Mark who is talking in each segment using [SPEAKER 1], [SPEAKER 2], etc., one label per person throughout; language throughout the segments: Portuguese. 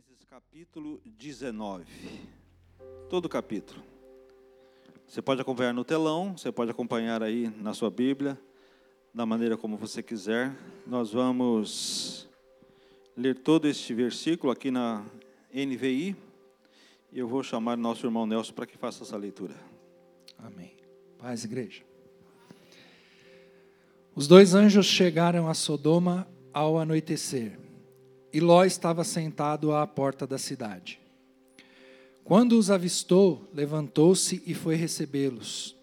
[SPEAKER 1] Gênesis capítulo 19. Todo o capítulo. Você pode acompanhar no telão, você pode acompanhar aí na sua Bíblia, da maneira como você quiser. Nós vamos ler todo este versículo aqui na NVI. E eu vou chamar nosso irmão Nelson para que faça essa leitura.
[SPEAKER 2] Amém. Paz, igreja. Os dois anjos chegaram a Sodoma ao anoitecer, e Ló estava sentado à porta da cidade. Quando os avistou, levantou-se e foi recebê-los.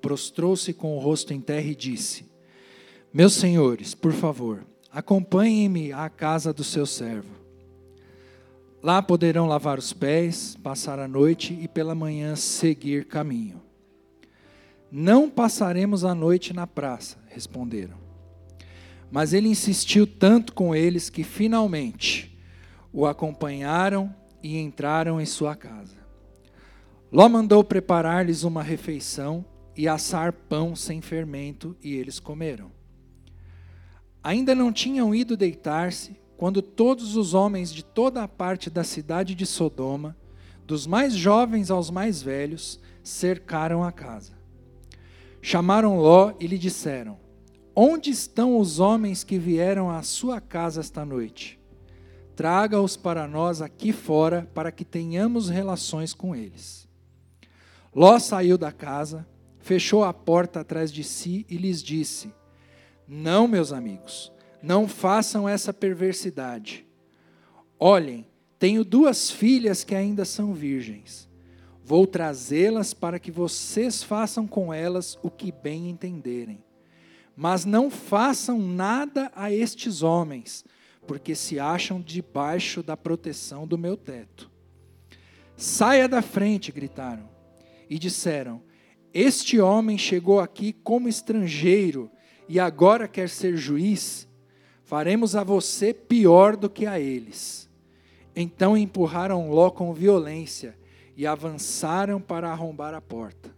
[SPEAKER 2] Prostrou-se com o rosto em terra e disse: Meus senhores, por favor, acompanhem-me à casa do seu servo. Lá poderão lavar os pés, passar a noite e pela manhã seguir caminho. Não passaremos a noite na praça, responderam. Mas ele insistiu tanto com eles que finalmente o acompanharam e entraram em sua casa. Ló mandou preparar-lhes uma refeição e assar pão sem fermento, e eles comeram. Ainda não tinham ido deitar-se quando todos os homens de toda a parte da cidade de Sodoma, dos mais jovens aos mais velhos, cercaram a casa. Chamaram Ló e lhe disseram: Onde estão os homens que vieram à sua casa esta noite? Traga-os para nós aqui fora, para que tenhamos relações com eles. Ló saiu da casa, fechou a porta atrás de si e lhes disse: Não, meus amigos, não façam essa perversidade. Olhem, tenho duas filhas que ainda são virgens. Vou trazê-las para que vocês façam com elas o que bem entenderem. Mas não façam nada a estes homens, porque se acham debaixo da proteção do meu teto. Saia da frente, gritaram, e disseram: Este homem chegou aqui como estrangeiro e agora quer ser juiz faremos a você pior do que a eles. Então empurraram Ló com violência e avançaram para arrombar a porta.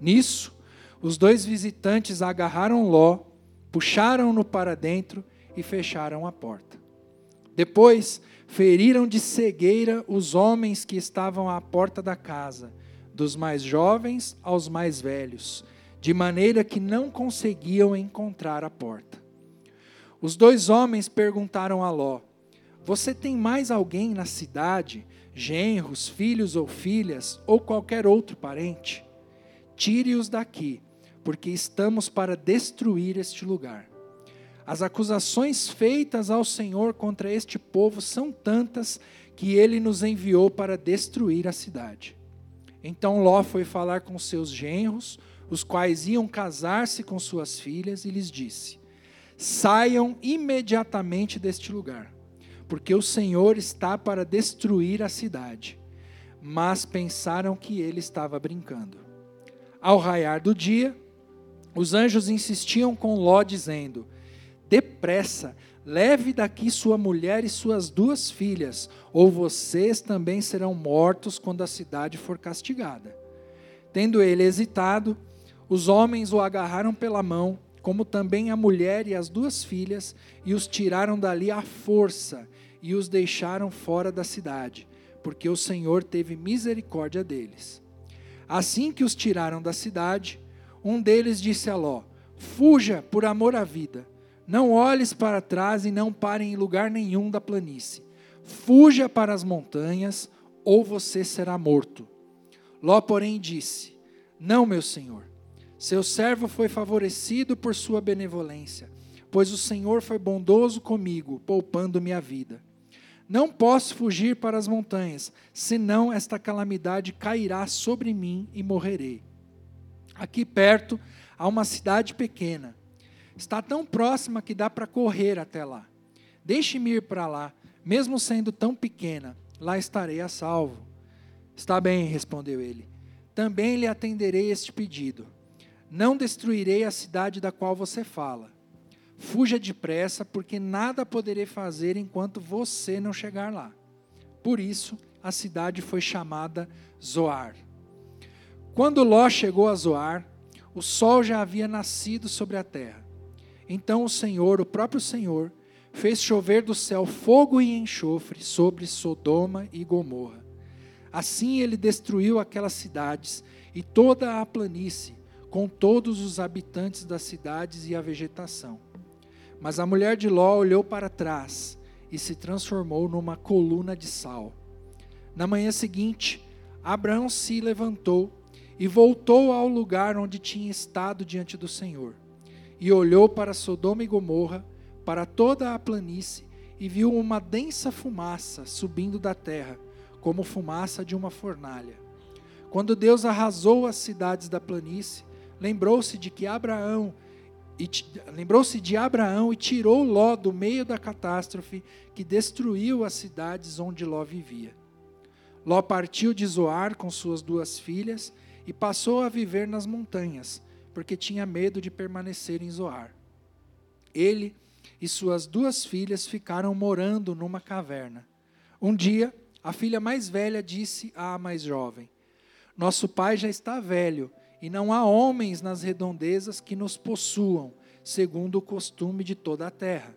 [SPEAKER 2] Nisso, os dois visitantes agarraram Ló, puxaram-no para dentro e fecharam a porta. Depois, feriram de cegueira os homens que estavam à porta da casa, dos mais jovens aos mais velhos, de maneira que não conseguiam encontrar a porta. Os dois homens perguntaram a Ló: Você tem mais alguém na cidade, genros, filhos ou filhas, ou qualquer outro parente? Tire-os daqui, porque estamos para destruir este lugar. As acusações feitas ao Senhor contra este povo são tantas que ele nos enviou para destruir a cidade. Então Ló foi falar com seus genros, os quais iam casar-se com suas filhas, e lhes disse: Saiam imediatamente deste lugar, porque o Senhor está para destruir a cidade. Mas pensaram que ele estava brincando. Ao raiar do dia, os anjos insistiam com Ló, dizendo: Depressa, leve daqui sua mulher e suas duas filhas, ou vocês também serão mortos quando a cidade for castigada. Tendo ele hesitado, os homens o agarraram pela mão como também a mulher e as duas filhas, e os tiraram dali à força, e os deixaram fora da cidade, porque o Senhor teve misericórdia deles. Assim que os tiraram da cidade, um deles disse a Ló: Fuja por amor à vida, não olhes para trás e não pare em lugar nenhum da planície. Fuja para as montanhas, ou você será morto. Ló, porém, disse: Não, meu senhor seu servo foi favorecido por sua benevolência, pois o Senhor foi bondoso comigo, poupando-me a vida. Não posso fugir para as montanhas, senão esta calamidade cairá sobre mim e morrerei. Aqui perto há uma cidade pequena. Está tão próxima que dá para correr até lá. Deixe-me ir para lá, mesmo sendo tão pequena, lá estarei a salvo. Está bem, respondeu ele. Também lhe atenderei este pedido. Não destruirei a cidade da qual você fala. Fuja depressa, porque nada poderei fazer enquanto você não chegar lá. Por isso, a cidade foi chamada Zoar. Quando Ló chegou a Zoar, o sol já havia nascido sobre a terra. Então o Senhor, o próprio Senhor, fez chover do céu fogo e enxofre sobre Sodoma e Gomorra. Assim ele destruiu aquelas cidades e toda a planície, com todos os habitantes das cidades e a vegetação. Mas a mulher de Ló olhou para trás e se transformou numa coluna de sal. Na manhã seguinte, Abraão se levantou e voltou ao lugar onde tinha estado diante do Senhor. E olhou para Sodoma e Gomorra, para toda a planície, e viu uma densa fumaça subindo da terra, como fumaça de uma fornalha. Quando Deus arrasou as cidades da planície, lembrou-se de que Abraão lembrou-se de Abraão e tirou Ló do meio da catástrofe que destruiu as cidades onde Ló vivia. Ló partiu de Zoar com suas duas filhas e passou a viver nas montanhas, porque tinha medo de permanecer em Zoar. Ele e suas duas filhas ficaram morando numa caverna. Um dia, a filha mais velha disse à mais jovem: Nosso pai já está velho, e não há homens nas redondezas que nos possuam, segundo o costume de toda a terra.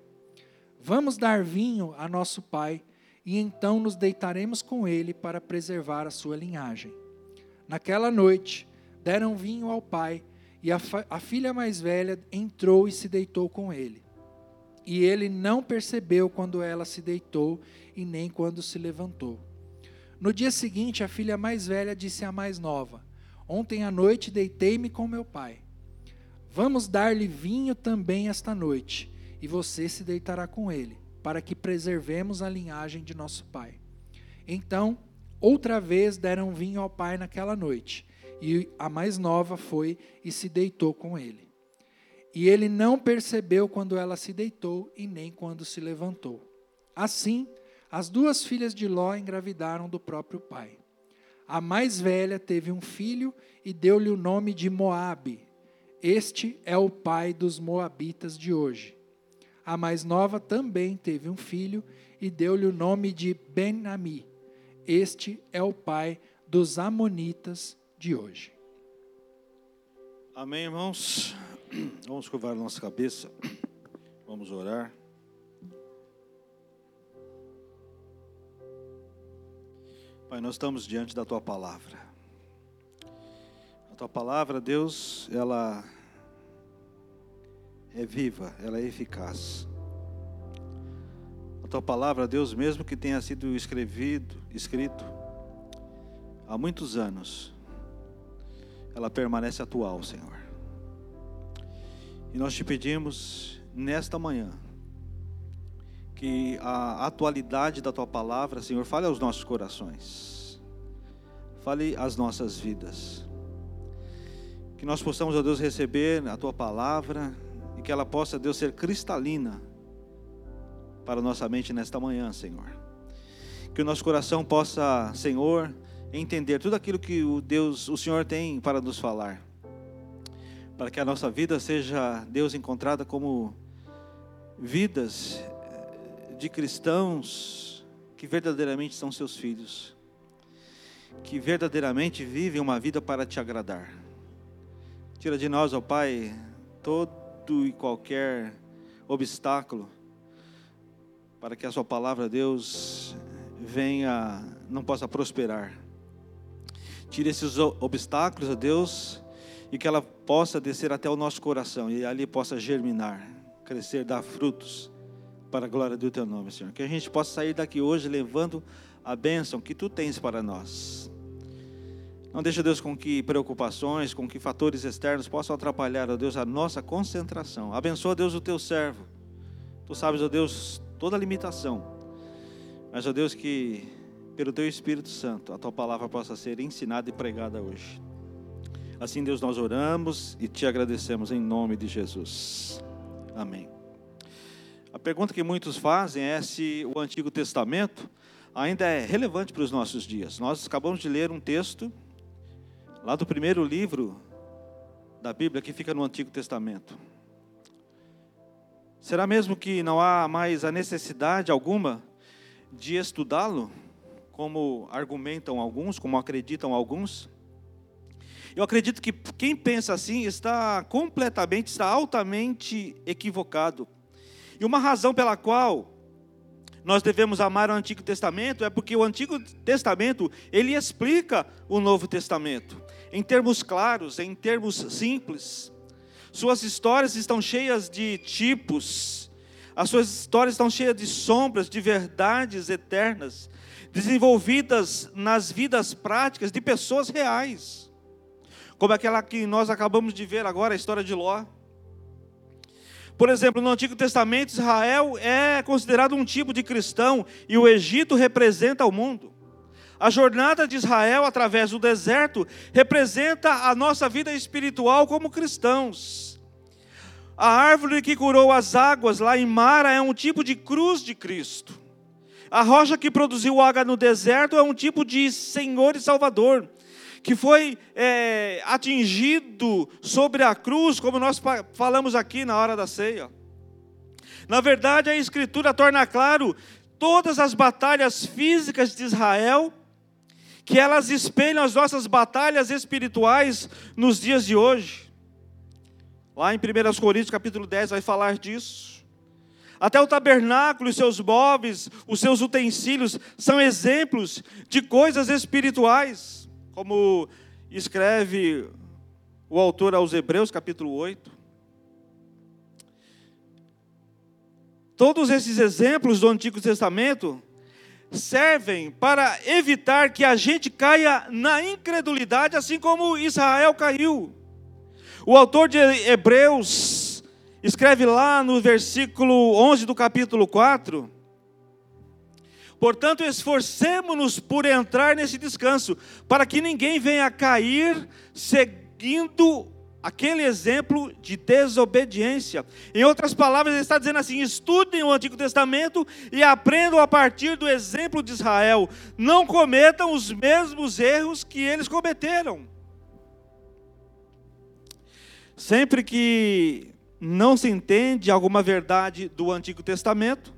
[SPEAKER 2] Vamos dar vinho a nosso pai e então nos deitaremos com ele para preservar a sua linhagem. Naquela noite, deram vinho ao pai, e a, a, filha mais velha entrou e se deitou com ele. E ele não percebeu quando ela se deitou e nem quando se levantou. No dia seguinte, a filha mais velha disse à mais nova: Ontem à noite deitei-me com meu pai. Vamos dar-lhe vinho também esta noite, e você se deitará com ele para que preservemos a linhagem de nosso pai. Então, outra vez deram vinho ao pai naquela noite, e a mais nova foi e se deitou com ele. E ele não percebeu quando ela se deitou e nem quando se levantou. Assim, as duas filhas de Ló engravidaram do próprio pai. A mais velha teve um filho e deu-lhe o nome de Moabe. Este é o pai dos moabitas de hoje. A mais nova também teve um filho e deu-lhe o nome de Ben-Ami. Este é o pai dos Amonitas de hoje.
[SPEAKER 1] Amém, irmãos? Vamos curvar nossa cabeça. Vamos orar. Pai, nós estamos diante da tua palavra. A tua palavra, Deus, ela é viva, ela é eficaz. Tua palavra, Deus, mesmo que tenha sido escrevido, escrito há muitos anos, ela permanece atual, Senhor. E nós te pedimos nesta manhã que a atualidade da tua palavra, Senhor, fale aos nossos corações. Fale às nossas vidas. Que nós possamos, ó Deus, receber a tua palavra e que ela possa, Deus, ser cristalina para nossa mente nesta manhã, Senhor. Que o nosso coração possa, Senhor, entender tudo aquilo que o Deus, o Senhor tem para nos falar. Para que a nossa vida seja, Deus, encontrada como vidas eh, de cristãos que verdadeiramente são seus filhos, que verdadeiramente vivem uma vida para te agradar. Tira de nós, ó Pai, todo e qualquer obstáculo para que a sua palavra, Deus, venha, não possa prosperar. Tire esses obstáculos, a Deus, e que ela possa descer até o nosso coração e ali possa germinar, crescer, dar frutos para a glória do teu nome, Senhor. Que a gente possa sair daqui hoje levando a bênção que tu tens para nós. Não deixa, Deus, com que preocupações, com que fatores externos possam atrapalhar, ó Deus, a nossa concentração. Abençoa, Deus, o teu servo. Tu sabes, ó Deus, toda limitação. Mas, ó Deus, que pelo teu Espírito Santo a tua palavra possa ser ensinada e pregada hoje. Assim, Deus, nós oramos e te agradecemos em nome de Jesus. Amém. A pergunta que muitos fazem é se o Antigo Testamento ainda é relevante para os nossos dias. Nós acabamos de ler um texto lá do primeiro livro da Bíblia que fica no Antigo Testamento. Será mesmo que não há mais a necessidade alguma de estudá-lo, como argumentam alguns, como acreditam alguns? Eu acredito que quem pensa assim está completamente, está altamente equivocado. E uma razão pela qual nós devemos amar o Antigo Testamento é porque o Antigo Testamento, ele explica o Novo Testamento em termos claros, em termos simples. Suas histórias estão cheias de tipos, as suas histórias estão cheias de sombras, de verdades eternas, desenvolvidas nas vidas práticas de pessoas reais, como aquela que nós acabamos de ver agora, a história de Ló. Por exemplo, no Antigo Testamento, Israel é considerado um tipo de cristão e o Egito representa o mundo. A jornada de Israel através do deserto representa a nossa vida espiritual como cristãos. A árvore que curou as águas lá em Mara é um tipo de cruz de Cristo. A rocha que produziu água no deserto é um tipo de Senhor e Salvador que foi é, atingido sobre a cruz, como nós falamos aqui na hora da ceia. Na verdade, a Escritura torna claro todas as batalhas físicas de Israel, que elas espelham as nossas batalhas espirituais nos dias de hoje. Lá em 1 Coríntios capítulo 10 vai falar disso. Até o tabernáculo e seus móveis, os seus utensílios, são exemplos de coisas espirituais. Como escreve o autor aos Hebreus, capítulo 8. Todos esses exemplos do Antigo Testamento servem para evitar que a gente caia na incredulidade, assim como Israel caiu. O autor de Hebreus escreve lá no versículo 11 do capítulo 4 Portanto, esforcemos-nos por entrar nesse descanso, para que ninguém venha cair seguindo aquele exemplo de desobediência. Em outras palavras, ele está dizendo assim: estudem o Antigo Testamento e aprendam a partir do exemplo de Israel. Não cometam os mesmos erros que eles cometeram. Sempre que não se entende alguma verdade do Antigo Testamento,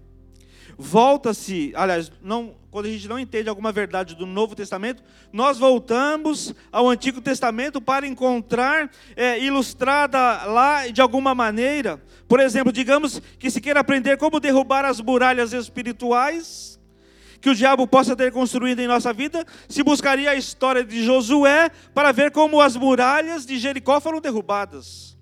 [SPEAKER 1] volta-se, aliás, não, quando a gente não entende alguma verdade do Novo Testamento, nós voltamos ao Antigo Testamento para encontrar é, ilustrada lá de alguma maneira. Por exemplo, digamos que se queira aprender como derrubar as muralhas espirituais que o diabo possa ter construído em nossa vida, se buscaria a história de Josué para ver como as muralhas de Jericó foram derrubadas.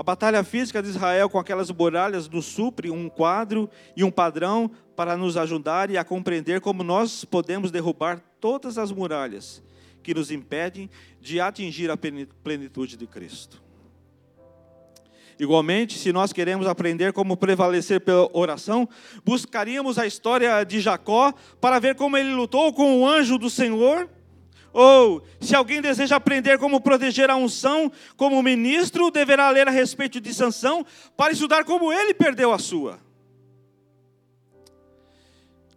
[SPEAKER 1] A batalha física de Israel com aquelas muralhas nos supre um quadro e um padrão para nos ajudar e a compreender como nós podemos derrubar todas as muralhas que nos impedem de atingir a plenitude de Cristo. Igualmente, se nós queremos aprender como prevalecer pela oração, buscaríamos a história de Jacó para ver como ele lutou com o anjo do Senhor ou, se alguém deseja aprender como proteger a unção como ministro, deverá ler a respeito de Sansão para estudar como ele perdeu a sua.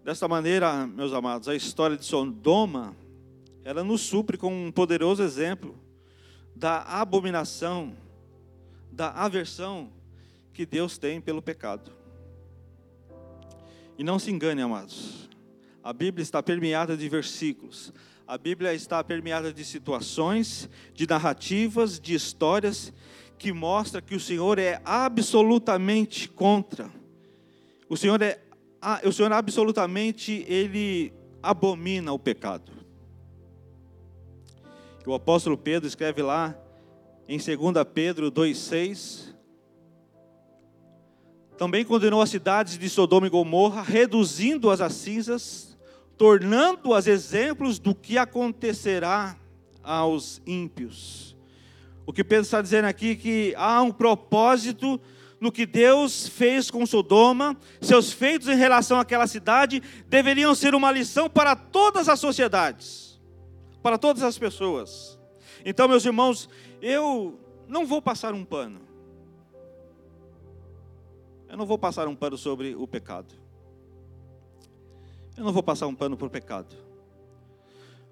[SPEAKER 1] Desta maneira, meus amados, a história de Sodoma, ela nos supre com um poderoso exemplo da abominação, da aversão que Deus tem pelo pecado. E não se engane, amados. A Bíblia está permeada de versículos a Bíblia está permeada de situações, de narrativas, de histórias que mostra que o Senhor é absolutamente contra. O Senhor é o Senhor absolutamente ele abomina o pecado. O apóstolo Pedro escreve lá em 2 Pedro 2:6 também condenou as cidades de Sodoma e Gomorra, reduzindo-as a cinzas tornando-as exemplos do que acontecerá aos ímpios. O que Pedro está dizendo aqui é que há um propósito no que Deus fez com Sodoma, seus feitos em relação àquela cidade deveriam ser uma lição para todas as sociedades, para todas as pessoas. Então, meus irmãos, eu não vou passar um pano. Eu não vou passar um pano sobre o pecado. Eu não vou passar um pano por pecado.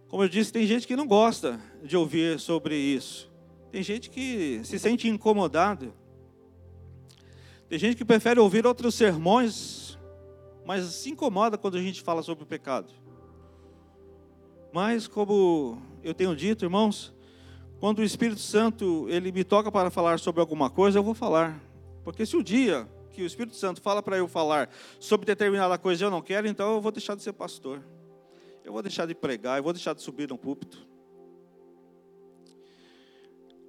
[SPEAKER 1] Como eu disse, tem gente que não gosta de ouvir sobre isso. Tem gente que se sente incomodado. Tem gente que prefere ouvir outros sermões, mas se incomoda quando a gente fala sobre o pecado. Mas, como eu tenho dito, irmãos, quando o Espírito Santo ele me toca para falar sobre alguma coisa, eu vou falar. Porque se o dia que o Espírito Santo fala para eu falar sobre determinada coisa e eu não quero, então eu vou deixar de ser pastor. Eu vou deixar de pregar, eu vou deixar de subir no púlpito.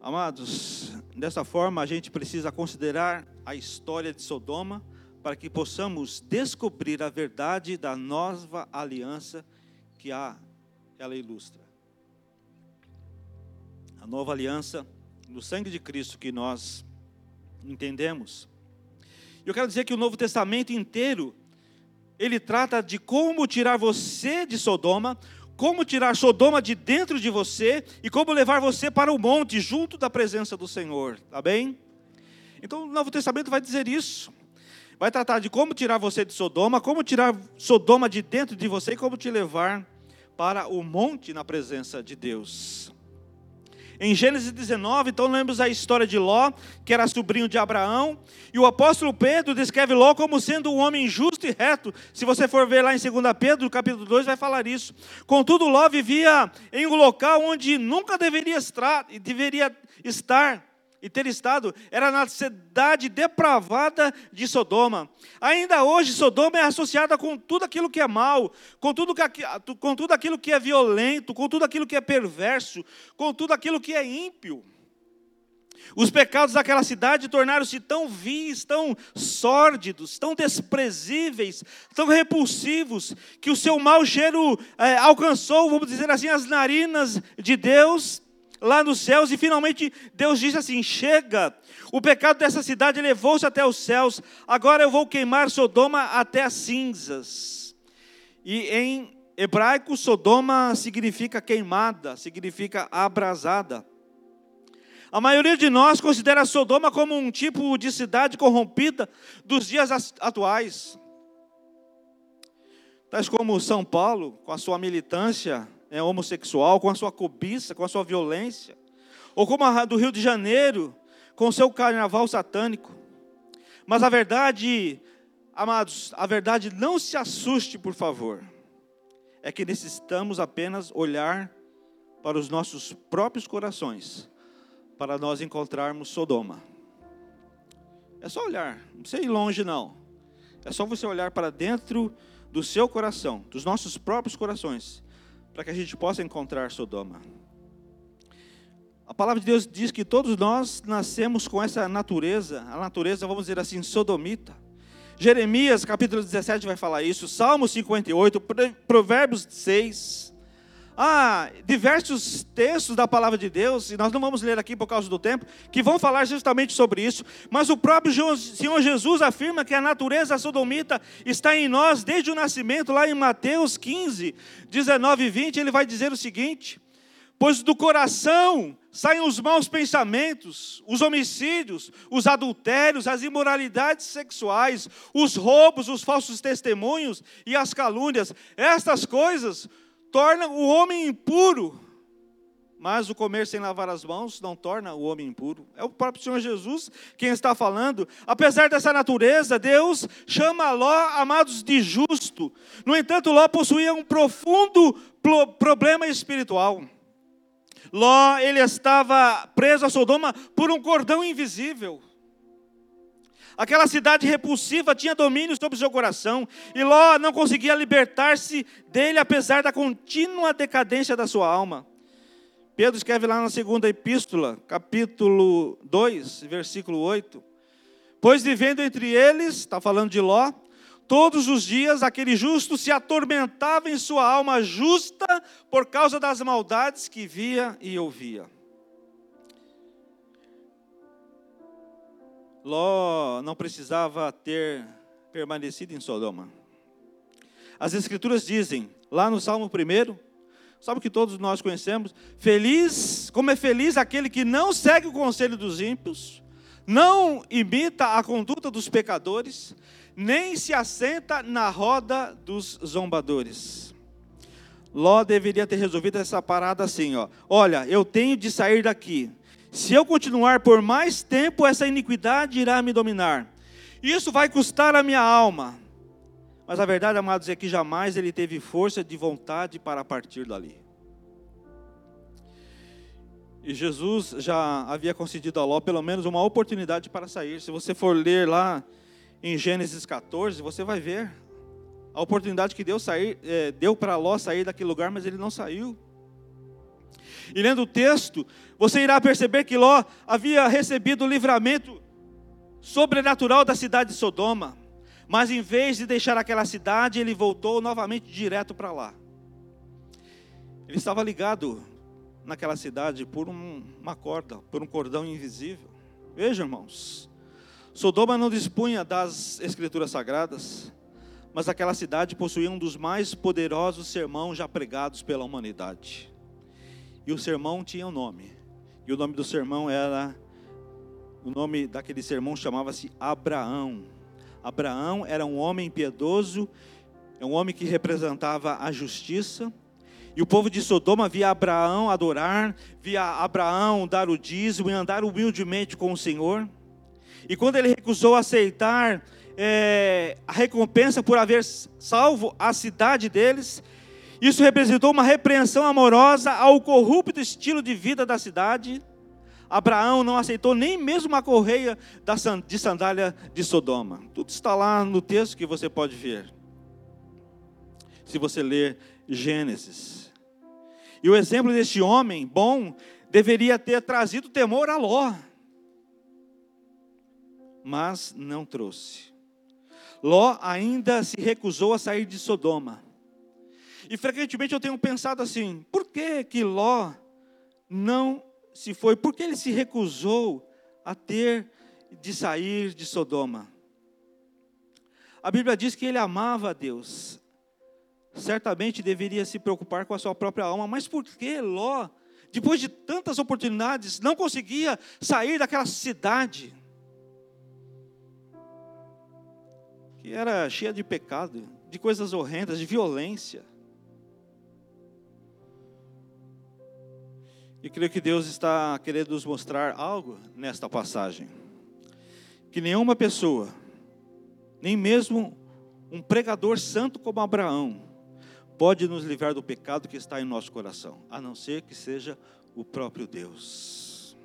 [SPEAKER 1] Amados, dessa forma a gente precisa considerar a história de Sodoma para que possamos descobrir a verdade da nova aliança que a, ela ilustra a nova aliança no sangue de Cristo que nós entendemos. Eu quero dizer que o Novo Testamento inteiro ele trata de como tirar você de Sodoma, como tirar Sodoma de dentro de você e como levar você para o monte junto da presença do Senhor, tá bem? Então o Novo Testamento vai dizer isso. Vai tratar de como tirar você de Sodoma, como tirar Sodoma de dentro de você e como te levar para o monte na presença de Deus. Em Gênesis 19, então lemos a história de Ló, que era sobrinho de Abraão, e o apóstolo Pedro descreve Ló como sendo um homem justo e reto. Se você for ver lá em 2 Pedro, capítulo 2, vai falar isso. Contudo, Ló vivia em um local onde nunca deveria estar, deveria estar e ter estado era na cidade depravada de Sodoma. Ainda hoje, Sodoma é associada com tudo aquilo que é mal, com tudo, que, com tudo aquilo que é violento, com tudo aquilo que é perverso, com tudo aquilo que é ímpio. Os pecados daquela cidade tornaram-se tão vis, tão sórdidos, tão desprezíveis, tão repulsivos, que o seu mau cheiro é, alcançou, vamos dizer assim, as narinas de Deus lá nos céus, e finalmente Deus disse assim: Chega, o pecado dessa cidade levou-se até os céus, agora eu vou queimar Sodoma até as cinzas. E em hebraico, Sodoma significa queimada, significa abrasada. A maioria de nós considera Sodoma como um tipo de cidade corrompida dos dias atuais. Tais como São Paulo, com a sua militância é, homossexual, com a sua cobiça, com a sua violência, ou como a do Rio de Janeiro, com o seu carnaval satânico. Mas a verdade, amados, a verdade não se assuste, por favor, é que necessitamos apenas olhar para os nossos próprios corações, para nós encontrarmos Sodoma. É só olhar, não precisa ir longe não. É só você olhar para dentro do seu coração, dos nossos próprios corações, para que a gente possa encontrar Sodoma. A palavra de Deus diz que todos nós nascemos com essa natureza, a natureza, vamos dizer assim, sodomita. Jeremias capítulo 17 vai falar isso, Salmo 58, Provérbios 6, há diversos textos da palavra de Deus, e nós não vamos ler aqui por causa do tempo, que vão falar justamente sobre isso, mas o próprio Senhor Jesus afirma que a natureza sodomita está em nós desde o nascimento, lá em Mateus 15, 19 e 20, ele vai dizer o seguinte: Pois do coração saem os maus pensamentos, os homicídios, os adultérios, as imoralidades sexuais, os roubos, os falsos testemunhos e as calúnias. Estas coisas torna o homem impuro. Mas o comer sem lavar as mãos não torna o homem impuro. É o próprio Senhor Jesus quem está falando. Apesar dessa natureza, Deus chama Ló, amados, de justo. No entanto, Ló possuía um profundo problema espiritual. Ló, ele estava preso a Sodoma por um cordão invisível. Aquela cidade repulsiva tinha domínio sobre seu coração, e Ló não conseguia libertar-se dele, apesar da contínua decadência da sua alma. Pedro escreve lá na segunda epístola, capítulo 2, versículo 8: Pois vivendo entre eles, está falando de Ló, todos os dias aquele justo se atormentava em sua alma justa por causa das maldades que via e ouvia. Ló não precisava ter permanecido em Sodoma. As Escrituras dizem, lá no Salmo 1, sabe que todos nós conhecemos? Feliz, como é feliz aquele que não segue o conselho dos ímpios, não imita a conduta dos pecadores, nem se assenta na roda dos zombadores. Ló deveria ter resolvido essa parada assim, ó. Olha, eu tenho de sair daqui. Se eu continuar por mais tempo, essa iniquidade irá me dominar. Isso vai custar a minha alma. Mas a verdade, amados, é que jamais ele teve força de vontade para partir dali. E Jesus já havia concedido a Ló pelo menos uma oportunidade para sair. Se você for ler lá em Gênesis 14, você vai ver a oportunidade que Deus sair, é, deu para Ló sair daquele lugar, mas ele não saiu. E lendo o texto, você irá perceber que Ló havia recebido o livramento sobrenatural da cidade de Sodoma, mas em vez de deixar aquela cidade, ele voltou novamente direto para lá. Ele estava ligado naquela cidade por um, uma corda, por um cordão invisível. Veja, irmãos, Sodoma não dispunha das escrituras sagradas, mas aquela cidade possuía um dos mais poderosos sermões já pregados pela humanidade. E o sermão tinha um nome. E o nome do sermão era o nome daquele sermão chamava-se Abraão. Abraão era um homem piedoso, é um homem que representava a justiça, e o povo de Sodoma via Abraão adorar, via Abraão dar o dízimo e andar humildemente com o Senhor. E quando ele recusou aceitar é, a recompensa por haver salvo a cidade deles, isso representou uma repreensão amorosa ao corrupto estilo de vida da cidade. Abraão não aceitou nem mesmo uma correia de sandália de Sodoma. Tudo está lá no texto que você pode ver. Se você ler Gênesis. E o exemplo deste homem bom deveria ter trazido temor a Ló, mas não trouxe. Ló ainda se recusou a sair de Sodoma. E frequentemente eu tenho pensado assim: por que que Ló não se foi? Por que ele se recusou a ter de sair de Sodoma? A Bíblia diz que ele amava a Deus, certamente deveria se preocupar com a sua própria alma, mas por que Ló, depois de tantas oportunidades, não conseguia sair daquela cidade que era cheia de pecado, de coisas horrendas, de violência? E creio que Deus está querendo nos mostrar algo nesta passagem. Que nenhuma pessoa, nem mesmo um pregador santo como Abraão, pode nos livrar do pecado que está em nosso coração, a não ser que seja o próprio Deus.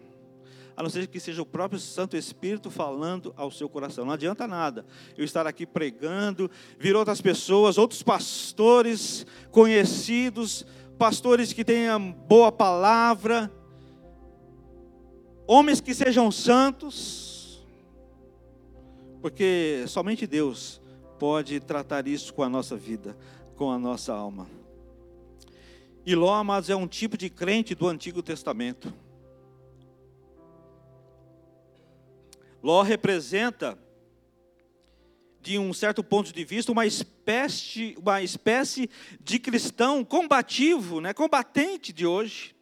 [SPEAKER 1] A não ser que seja o próprio Santo Espírito falando ao seu coração. Não adianta nada eu estar aqui pregando, vir outras pessoas, outros pastores conhecidos, pastores que tenham boa palavra, homens que sejam santos, porque somente Deus pode tratar isso com a nossa vida com a nossa alma. E Ló, amados, é um tipo de crente do Antigo Testamento. Ló representa, de um certo ponto de vista, uma espécie, uma espécie de cristão combativo, né, combatente de hoje.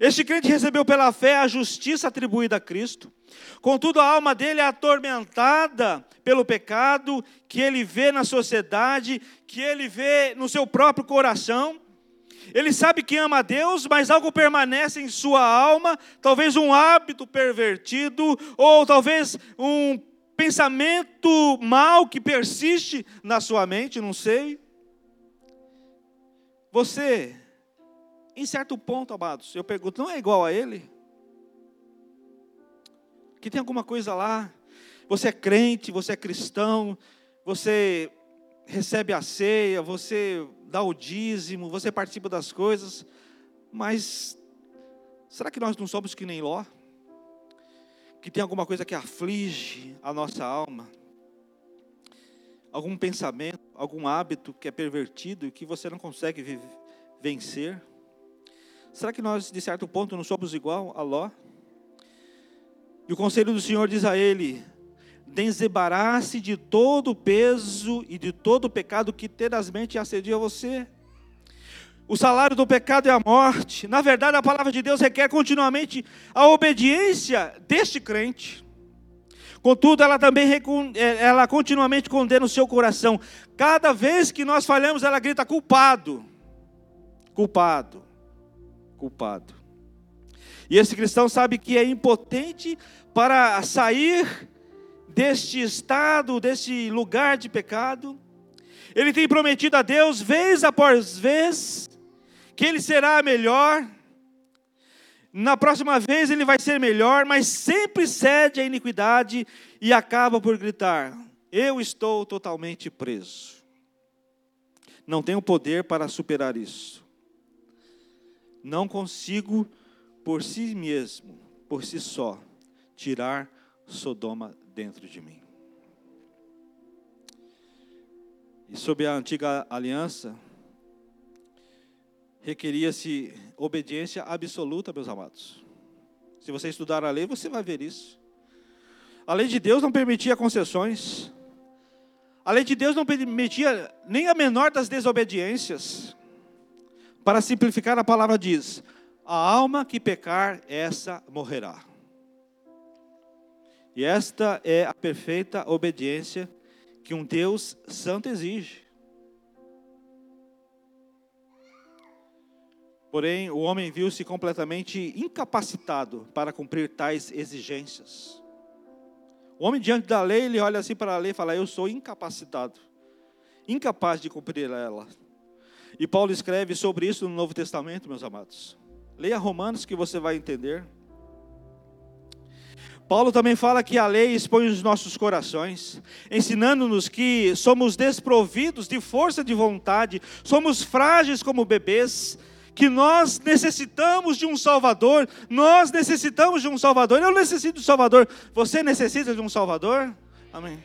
[SPEAKER 1] Este crente recebeu pela fé a justiça atribuída a Cristo. Contudo, a alma dele é atormentada pelo pecado que ele vê na sociedade, que ele vê no seu próprio coração. Ele sabe que ama a Deus, mas algo permanece em sua alma, talvez um hábito pervertido, ou talvez um pensamento mal que persiste na sua mente, não sei. Você, em certo ponto, amados, eu pergunto, não é igual a ele? que tem alguma coisa lá. Você é crente, você é cristão, você recebe a ceia, você dá o dízimo, você participa das coisas, mas será que nós não somos que nem Ló? Que tem alguma coisa que aflige a nossa alma? Algum pensamento, algum hábito que é pervertido e que você não consegue vencer? Será que nós, de certo ponto, não somos igual a Ló? E o conselho do Senhor diz a ele: desembarace de todo o peso e de todo o pecado que tenazmente assedia você. O salário do pecado é a morte. Na verdade, a palavra de Deus requer continuamente a obediência deste crente. Contudo, ela também é, ela continuamente condena o seu coração. Cada vez que nós falhamos, ela grita culpado. Culpado. Culpado. E esse cristão sabe que é impotente para sair deste estado, deste lugar de pecado. Ele tem prometido a Deus, vez após vez, que ele será melhor. Na próxima vez ele vai ser melhor, mas sempre cede à iniquidade e acaba por gritar: Eu estou totalmente preso. Não tenho poder para superar isso. Não consigo por si mesmo, por si só, tirar Sodoma dentro de mim. E sob a antiga aliança, requeria-se obediência absoluta, meus amados. Se você estudar a lei, você vai ver isso. A lei de Deus não permitia concessões. A lei de Deus não permitia nem a menor das desobediências. Para simplificar, a palavra diz: a alma que pecar, essa morrerá. E esta é a perfeita obediência que um Deus santo exige. Porém, o homem viu-se completamente incapacitado para cumprir tais exigências. O homem diante da lei, ele olha assim para a lei e fala: Eu sou incapacitado, incapaz de cumprir ela. E Paulo escreve sobre isso no Novo Testamento, meus amados. Leia Romanos que você vai entender. Paulo também fala que a lei expõe os nossos corações, ensinando-nos que somos desprovidos de força de vontade, somos frágeis como bebês, que nós necessitamos de um Salvador, nós necessitamos de um Salvador. Eu necessito de um Salvador, você necessita de um Salvador? Amém.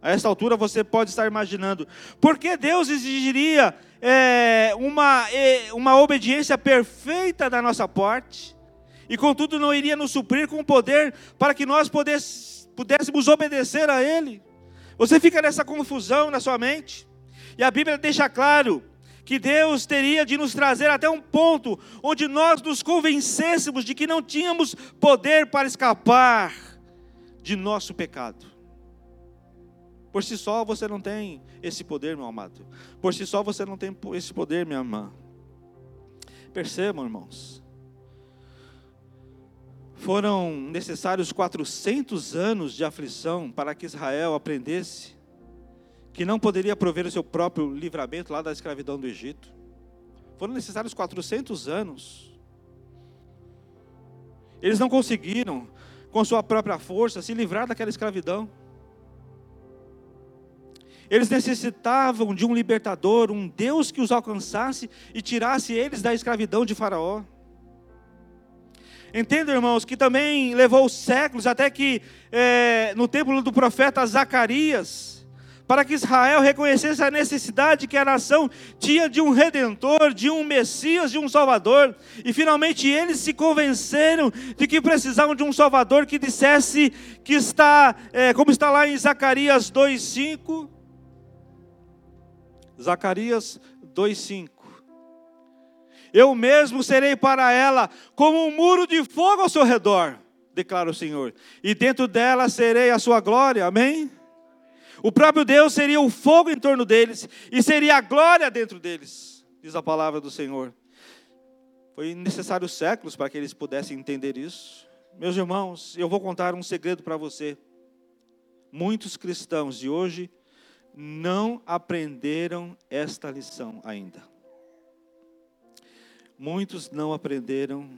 [SPEAKER 1] A esta altura você pode estar imaginando, por que Deus exigiria é, uma, é, uma obediência perfeita da nossa parte? E contudo não iria nos suprir com o poder para que nós pudéssemos obedecer a Ele. Você fica nessa confusão na sua mente, e a Bíblia deixa claro que Deus teria de nos trazer até um ponto onde nós nos convencêssemos de que não tínhamos poder para escapar de nosso pecado. Por si só você não tem esse poder, meu amado. Por si só você não tem esse poder, minha irmã. Percebam, irmãos. Foram necessários 400 anos de aflição para que Israel aprendesse que não poderia prover o seu próprio livramento lá da escravidão do Egito. Foram necessários 400 anos. Eles não conseguiram, com sua própria força, se livrar daquela escravidão. Eles necessitavam de um libertador, um Deus que os alcançasse e tirasse eles da escravidão de Faraó. Entenda, irmãos, que também levou séculos até que é, no templo do profeta Zacarias, para que Israel reconhecesse a necessidade que a nação tinha de um redentor, de um Messias, de um Salvador, e finalmente eles se convenceram de que precisavam de um Salvador que dissesse que está, é, como está lá em Zacarias 2,5. Zacarias 2,5. Eu mesmo serei para ela como um muro de fogo ao seu redor, declara o Senhor, e dentro dela serei a sua glória, amém? O próprio Deus seria o fogo em torno deles, e seria a glória dentro deles, diz a palavra do Senhor. Foi necessário séculos para que eles pudessem entender isso. Meus irmãos, eu vou contar um segredo para você. Muitos cristãos de hoje não aprenderam esta lição ainda. Muitos não aprenderam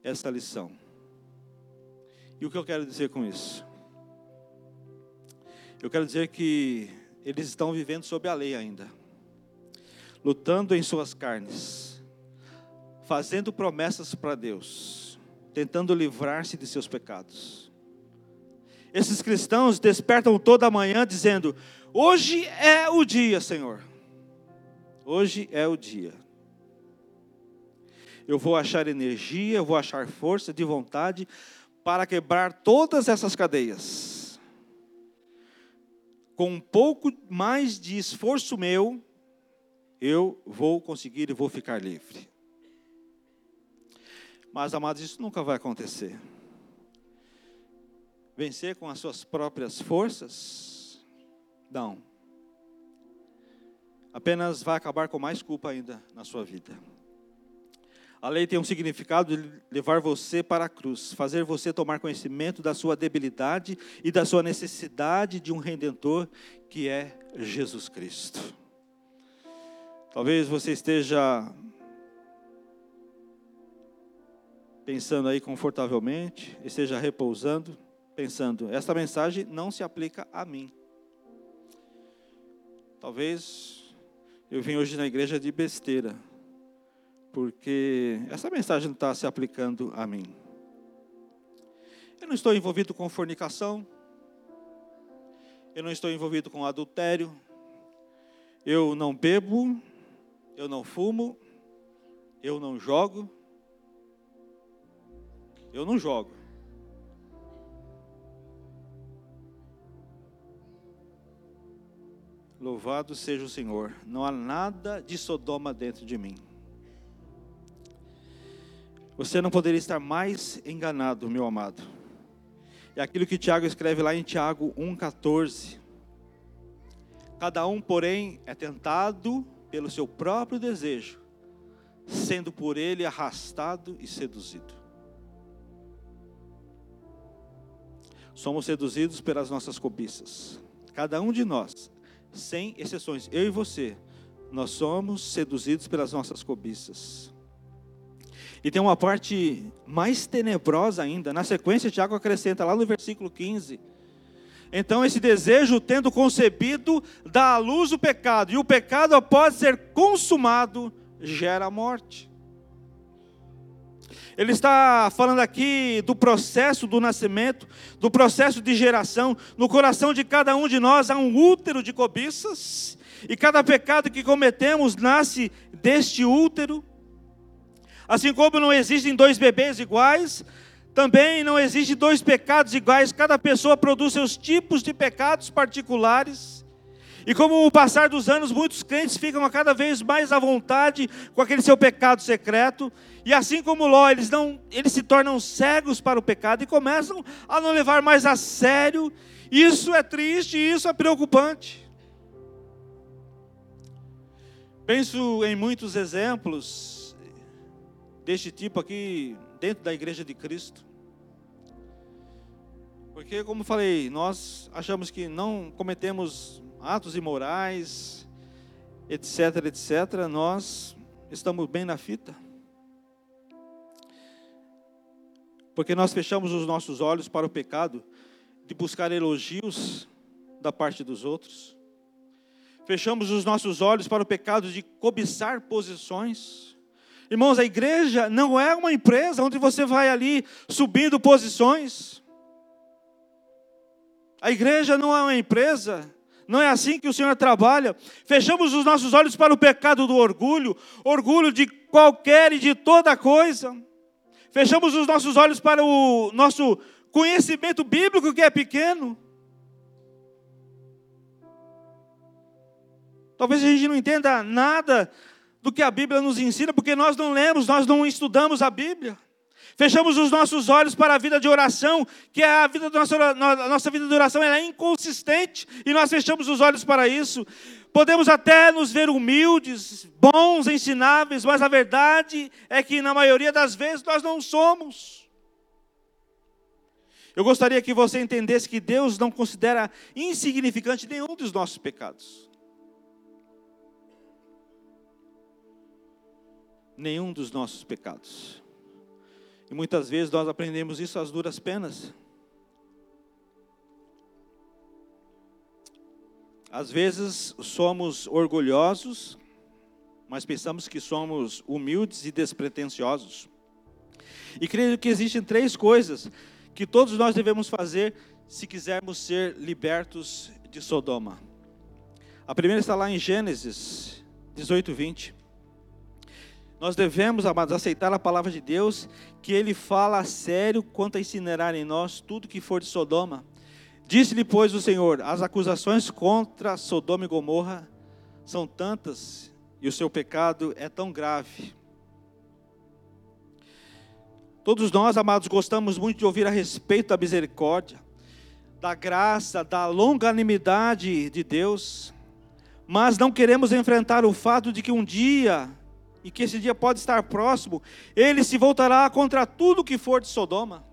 [SPEAKER 1] essa lição. E o que eu quero dizer com isso? Eu quero dizer que eles estão vivendo sob a lei ainda, lutando em suas carnes, fazendo promessas para Deus, tentando livrar-se de seus pecados. Esses cristãos despertam toda manhã dizendo: Hoje é o dia, Senhor. Hoje é o dia eu vou achar energia, eu vou achar força de vontade para quebrar todas essas cadeias. Com um pouco mais de esforço meu, eu vou conseguir e vou ficar livre. Mas, amados, isso nunca vai acontecer. Vencer com as suas próprias forças? Não. Apenas vai acabar com mais culpa ainda na sua vida. A lei tem um significado de levar você para a cruz, fazer você tomar conhecimento da sua debilidade e da sua necessidade de um redentor que é Jesus Cristo. Talvez você esteja pensando aí confortavelmente, esteja repousando, pensando, esta mensagem não se aplica a mim. Talvez eu vim hoje na igreja de besteira, porque essa mensagem não está se aplicando a mim. Eu não estou envolvido com fornicação, eu não estou envolvido com adultério, eu não bebo, eu não fumo, eu não jogo, eu não jogo. Louvado seja o Senhor. Não há nada de Sodoma dentro de mim. Você não poderia estar mais enganado, meu amado. É aquilo que Tiago escreve lá em Tiago 1,14. Cada um, porém, é tentado pelo seu próprio desejo, sendo por ele arrastado e seduzido. Somos seduzidos pelas nossas cobiças. Cada um de nós, sem exceções, eu e você, nós somos seduzidos pelas nossas cobiças. E tem uma parte mais tenebrosa ainda. Na sequência, Tiago acrescenta lá no versículo 15. Então, esse desejo, tendo concebido, dá à luz o pecado, e o pecado, após ser consumado, gera a morte. Ele está falando aqui do processo do nascimento, do processo de geração. No coração de cada um de nós há um útero de cobiças, e cada pecado que cometemos nasce deste útero. Assim como não existem dois bebês iguais, também não existem dois pecados iguais, cada pessoa produz seus tipos de pecados particulares. E como o passar dos anos, muitos crentes ficam cada vez mais à vontade com aquele seu pecado secreto. E assim como Ló, eles, não, eles se tornam cegos para o pecado e começam a não levar mais a sério. Isso é triste, isso é preocupante. Penso em muitos exemplos deste tipo aqui dentro da igreja de Cristo. Porque, como falei, nós achamos que não cometemos atos imorais, etc, etc, nós estamos bem na fita. Porque nós fechamos os nossos olhos para o pecado de buscar elogios da parte dos outros. Fechamos os nossos olhos para o pecado de cobiçar posições. Irmãos, a igreja não é uma empresa onde você vai ali subindo posições. A igreja não é uma empresa não é assim que o Senhor trabalha. Fechamos os nossos olhos para o pecado do orgulho, orgulho de qualquer e de toda coisa. Fechamos os nossos olhos para o nosso conhecimento bíblico que é pequeno. Talvez a gente não entenda nada do que a Bíblia nos ensina, porque nós não lemos, nós não estudamos a Bíblia. Fechamos os nossos olhos para a vida de oração, que é a vida da nossa, a nossa vida de oração é inconsistente, e nós fechamos os olhos para isso. Podemos até nos ver humildes, bons, ensináveis, mas a verdade é que na maioria das vezes nós não somos. Eu gostaria que você entendesse que Deus não considera insignificante nenhum dos nossos pecados. Nenhum dos nossos pecados. E muitas vezes nós aprendemos isso às duras penas. Às vezes somos orgulhosos, mas pensamos que somos humildes e despretensiosos. E creio que existem três coisas que todos nós devemos fazer se quisermos ser libertos de Sodoma. A primeira está lá em Gênesis 18, 20. Nós devemos, amados, aceitar a palavra de Deus, que Ele fala a sério quanto a incinerar em nós tudo que for de Sodoma. Disse-lhe, pois, o Senhor: as acusações contra Sodoma e Gomorra são tantas e o seu pecado é tão grave. Todos nós, amados, gostamos muito de ouvir a respeito da misericórdia, da graça, da longanimidade de Deus, mas não queremos enfrentar o fato de que um dia e que esse dia pode estar próximo, ele se voltará contra tudo que for de Sodoma.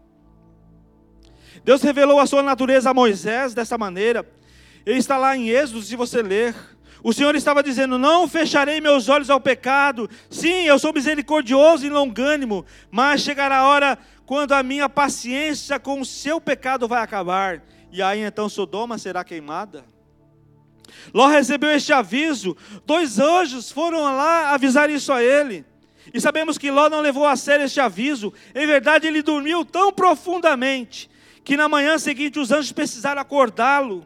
[SPEAKER 1] Deus revelou a sua natureza a Moisés dessa maneira. Ele está lá em Êxodo, se você ler. O Senhor estava dizendo: Não fecharei meus olhos ao pecado. Sim, eu sou misericordioso e longânimo, mas chegará a hora quando a minha paciência com o seu pecado vai acabar. E aí então Sodoma será queimada. Ló recebeu este aviso. Dois anjos foram lá avisar isso a ele. E sabemos que Ló não levou a sério este aviso. Em verdade, ele dormiu tão profundamente que na manhã seguinte os anjos precisaram acordá-lo.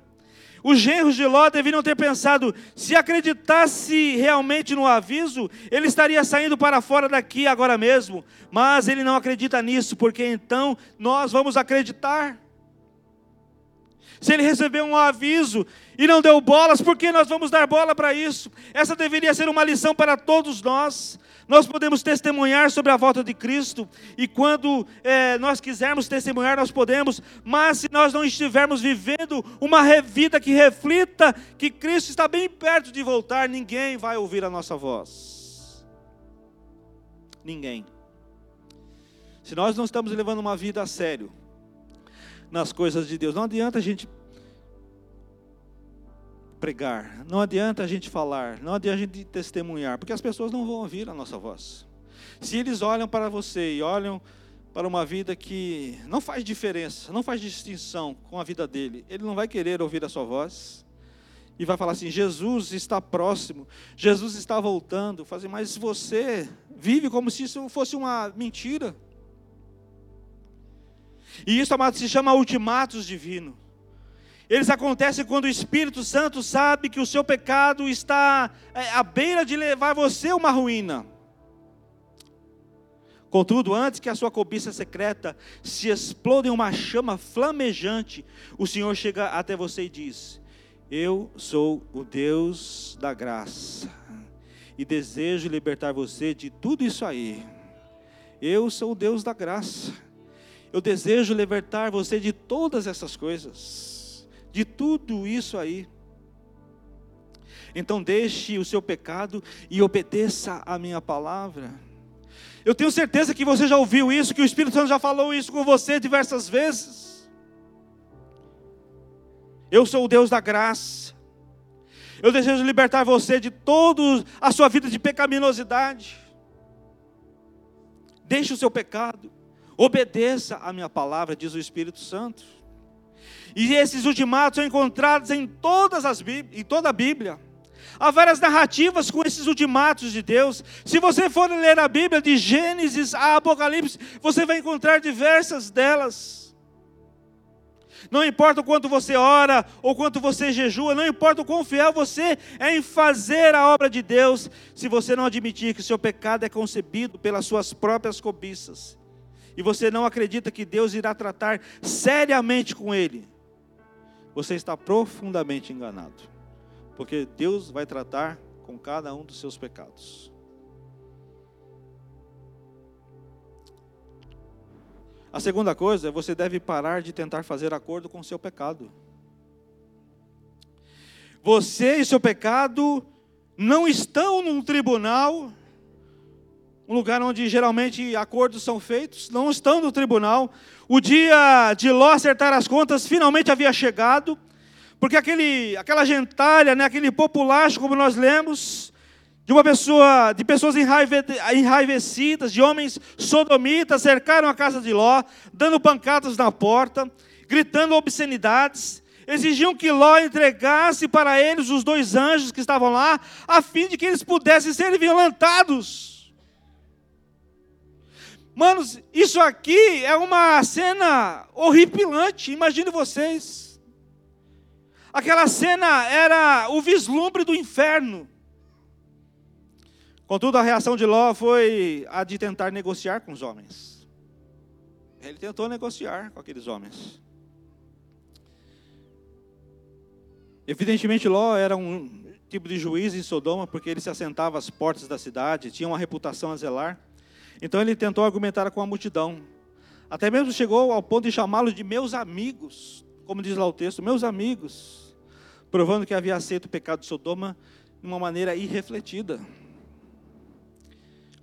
[SPEAKER 1] Os genros de Ló deveriam ter pensado: se acreditasse realmente no aviso, ele estaria saindo para fora daqui agora mesmo. Mas ele não acredita nisso, porque então nós vamos acreditar. Se ele recebeu um aviso e não deu bolas, por que nós vamos dar bola para isso? Essa deveria ser uma lição para todos nós. Nós podemos testemunhar sobre a volta de Cristo, e quando é, nós quisermos testemunhar, nós podemos, mas se nós não estivermos vivendo uma vida que reflita que Cristo está bem perto de voltar, ninguém vai ouvir a nossa voz. Ninguém. Se nós não estamos levando uma vida a sério nas coisas de Deus, não adianta a gente pregar, não adianta a gente falar, não adianta a gente testemunhar, porque as pessoas não vão ouvir a nossa voz. Se eles olham para você e olham para uma vida que não faz diferença, não faz distinção com a vida dele, ele não vai querer ouvir a sua voz e vai falar assim: Jesus está próximo, Jesus está voltando. Fazer, mas você vive como se isso fosse uma mentira. E isso, amado, se chama ultimatos divino. Eles acontecem quando o Espírito Santo sabe que o seu pecado está é, à beira de levar você a uma ruína. Contudo, antes que a sua cobiça secreta se exploda em uma chama flamejante, o Senhor chega até você e diz: Eu sou o Deus da graça e desejo libertar você de tudo isso aí. Eu sou o Deus da graça. Eu desejo libertar você de todas essas coisas de tudo isso aí. Então deixe o seu pecado e obedeça a minha palavra. Eu tenho certeza que você já ouviu isso, que o Espírito Santo já falou isso com você diversas vezes. Eu sou o Deus da graça. Eu desejo libertar você de toda a sua vida de pecaminosidade. Deixe o seu pecado, obedeça a minha palavra, diz o Espírito Santo. E esses ultimatos são encontrados em, todas as, em toda a Bíblia. Há várias narrativas com esses ultimatos de Deus. Se você for ler a Bíblia de Gênesis a Apocalipse, você vai encontrar diversas delas. Não importa o quanto você ora ou quanto você jejua, não importa o quão fiel você é em fazer a obra de Deus, se você não admitir que seu pecado é concebido pelas suas próprias cobiças, e você não acredita que Deus irá tratar seriamente com ele, você está profundamente enganado. Porque Deus vai tratar com cada um dos seus pecados. A segunda coisa é você deve parar de tentar fazer acordo com o seu pecado. Você e seu pecado não estão num tribunal, um lugar onde geralmente acordos são feitos, não estão no tribunal, o dia de Ló acertar as contas finalmente havia chegado, porque aquele, aquela gentalha, né, aquele populacho, como nós lemos, de uma pessoa, de pessoas enraivecidas, de homens sodomitas, cercaram a casa de Ló, dando pancadas na porta, gritando obscenidades, exigiam que Ló entregasse para eles os dois anjos que estavam lá, a fim de que eles pudessem ser violentados. Manos, isso aqui é uma cena horripilante, imagine vocês. Aquela cena era o vislumbre do inferno. Contudo, a reação de Ló foi a de tentar negociar com os homens. Ele tentou negociar com aqueles homens. Evidentemente, Ló era um tipo de juiz em Sodoma, porque ele se assentava às portas da cidade, tinha uma reputação a zelar. Então ele tentou argumentar com a multidão. Até mesmo chegou ao ponto de chamá-los de meus amigos, como diz lá o texto, meus amigos, provando que havia aceito o pecado de Sodoma de uma maneira irrefletida.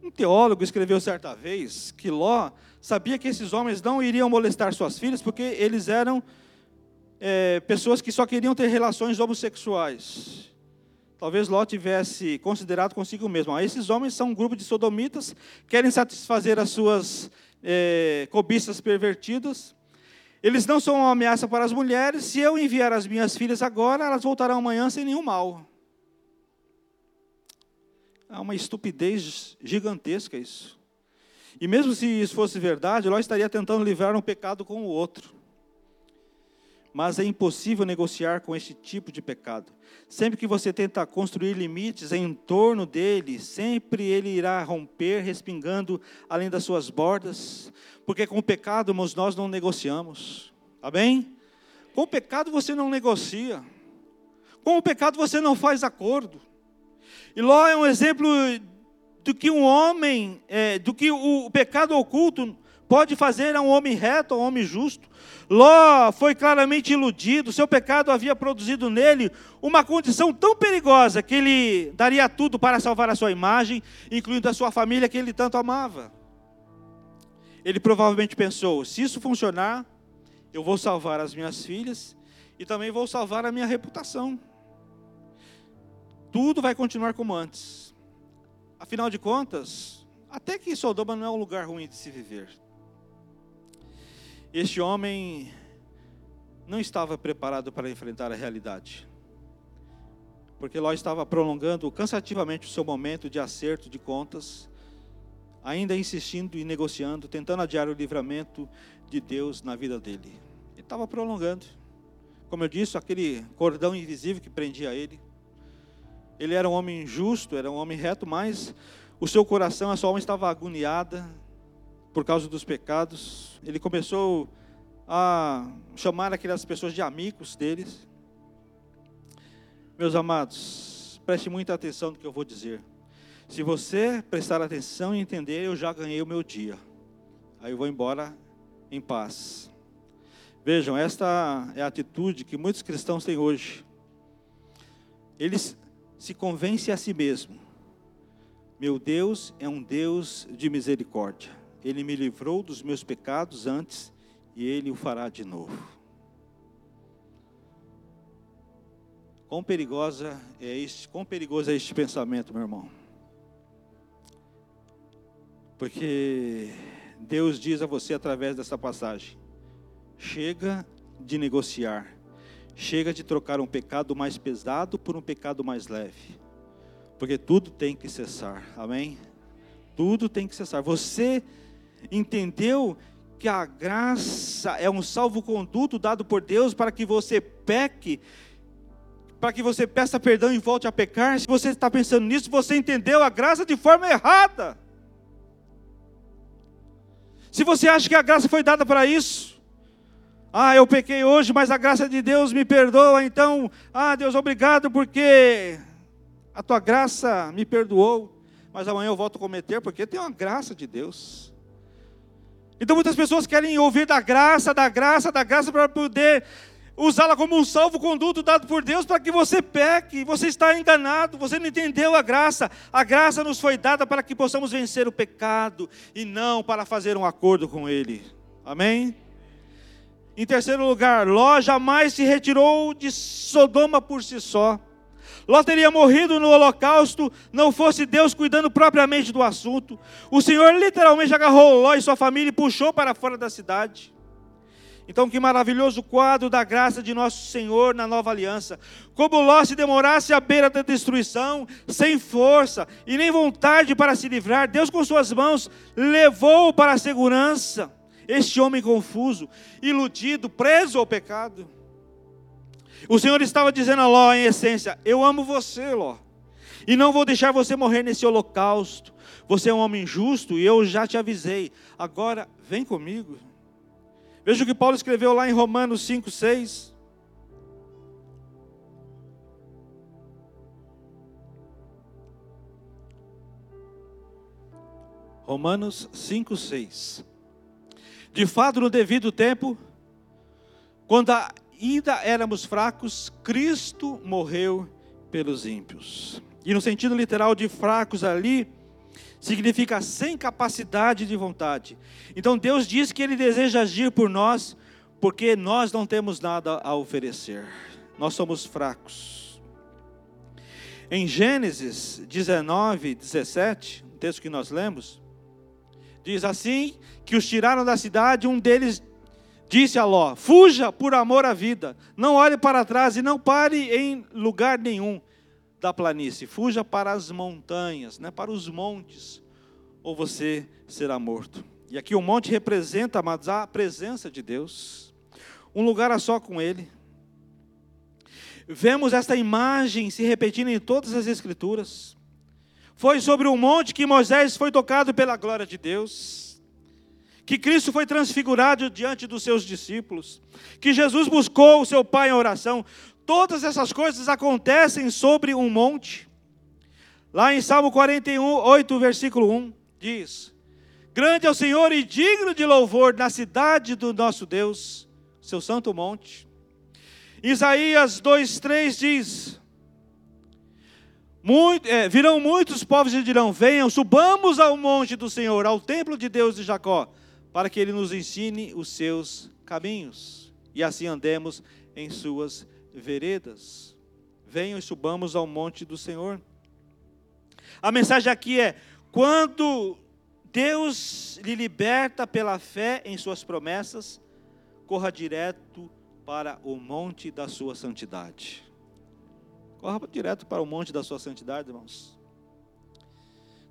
[SPEAKER 1] Um teólogo escreveu certa vez que Ló sabia que esses homens não iriam molestar suas filhas porque eles eram é, pessoas que só queriam ter relações homossexuais. Talvez Ló tivesse considerado consigo mesmo: ah, esses homens são um grupo de sodomitas, querem satisfazer as suas é, cobiças pervertidas. Eles não são uma ameaça para as mulheres. Se eu enviar as minhas filhas agora, elas voltarão amanhã sem nenhum mal. É uma estupidez gigantesca isso. E mesmo se isso fosse verdade, Ló estaria tentando livrar um pecado com o outro. Mas é impossível negociar com este tipo de pecado. Sempre que você tenta construir limites em torno dele, sempre ele irá romper, respingando além das suas bordas. Porque com o pecado, irmãos, nós não negociamos. Amém? Com o pecado você não negocia. Com o pecado você não faz acordo. E Ló é um exemplo do que um homem, é, do que o, o pecado oculto pode fazer a um homem reto, a um homem justo. Ló foi claramente iludido, seu pecado havia produzido nele uma condição tão perigosa que ele daria tudo para salvar a sua imagem, incluindo a sua família que ele tanto amava. Ele provavelmente pensou: se isso funcionar, eu vou salvar as minhas filhas e também vou salvar a minha reputação. Tudo vai continuar como antes. Afinal de contas, até que Sodoma não é um lugar ruim de se viver. Este homem não estava preparado para enfrentar a realidade. Porque Ló estava prolongando cansativamente o seu momento de acerto de contas, ainda insistindo e negociando, tentando adiar o livramento de Deus na vida dele. Ele estava prolongando. Como eu disse, aquele cordão invisível que prendia ele. Ele era um homem justo, era um homem reto, mas o seu coração, a sua alma estava agoniada, por causa dos pecados. Ele começou a chamar aquelas pessoas de amigos deles. Meus amados, preste muita atenção no que eu vou dizer. Se você prestar atenção e entender, eu já ganhei o meu dia. Aí eu vou embora em paz. Vejam, esta é a atitude que muitos cristãos têm hoje. Eles se convencem a si mesmo. Meu Deus é um Deus de misericórdia. Ele me livrou dos meus pecados antes e ele o fará de novo. Quão perigosa é este, quão perigoso é este pensamento, meu irmão? Porque Deus diz a você através dessa passagem: chega de negociar, chega de trocar um pecado mais pesado por um pecado mais leve, porque tudo tem que cessar, amém? Tudo tem que cessar. Você entendeu que a graça é um salvo-conduto dado por Deus para que você peque, para que você peça perdão e volte a pecar. Se você está pensando nisso, você entendeu a graça de forma errada. Se você acha que a graça foi dada para isso, ah, eu pequei hoje, mas a graça de Deus me perdoa, então, ah, Deus, obrigado porque a tua graça me perdoou, mas amanhã eu volto a cometer, porque tem uma graça de Deus. Então muitas pessoas querem ouvir da graça, da graça, da graça para poder usá-la como um salvo-conduto dado por Deus para que você peque. Você está enganado, você não entendeu a graça. A graça nos foi dada para que possamos vencer o pecado e não para fazer um acordo com Ele. Amém? Em terceiro lugar, Ló jamais se retirou de Sodoma por si só. Ló teria morrido no holocausto, não fosse Deus cuidando propriamente do assunto. O Senhor literalmente agarrou Ló e sua família e puxou para fora da cidade. Então, que maravilhoso quadro da graça de nosso Senhor na nova aliança. Como Ló se demorasse à beira da destruição, sem força e nem vontade para se livrar, Deus com suas mãos levou para a segurança este homem confuso, iludido, preso ao pecado. O Senhor estava dizendo a Ló, em essência: Eu amo você, Ló, e não vou deixar você morrer nesse holocausto. Você é um homem justo e eu já te avisei. Agora, vem comigo. Veja o que Paulo escreveu lá em Romanos 5, 6. Romanos 5, 6. De fato, no devido tempo, quando a ainda éramos fracos, Cristo morreu pelos ímpios. E no sentido literal de fracos ali, significa sem capacidade de vontade. Então Deus diz que Ele deseja agir por nós, porque nós não temos nada a oferecer, nós somos fracos. Em Gênesis 19, 17, o texto que nós lemos, diz assim: que os tiraram da cidade, um deles disse a Ló: Fuja por amor à vida, não olhe para trás e não pare em lugar nenhum da planície, fuja para as montanhas, né, para os montes, ou você será morto. E aqui o monte representa, amados, a presença de Deus, um lugar a só com Ele. Vemos esta imagem se repetindo em todas as Escrituras. Foi sobre o monte que Moisés foi tocado pela glória de Deus, que Cristo foi transfigurado diante dos seus discípulos, que Jesus buscou o seu Pai em oração. Todas essas coisas acontecem sobre um monte. Lá em Salmo 41, 8, versículo 1, diz: Grande é o Senhor e digno de louvor na cidade do nosso Deus, seu santo monte. Isaías 2,3 diz: muito, é, virão muitos povos e dirão: Venham, subamos ao monte do Senhor, ao templo de Deus de Jacó, para que ele nos ensine os seus caminhos, e assim andemos em suas veredas. Venham e subamos ao monte do Senhor. A mensagem aqui é: quando Deus lhe liberta pela fé em suas promessas, corra direto para o monte da sua santidade. Corra direto para o monte da sua santidade, irmãos.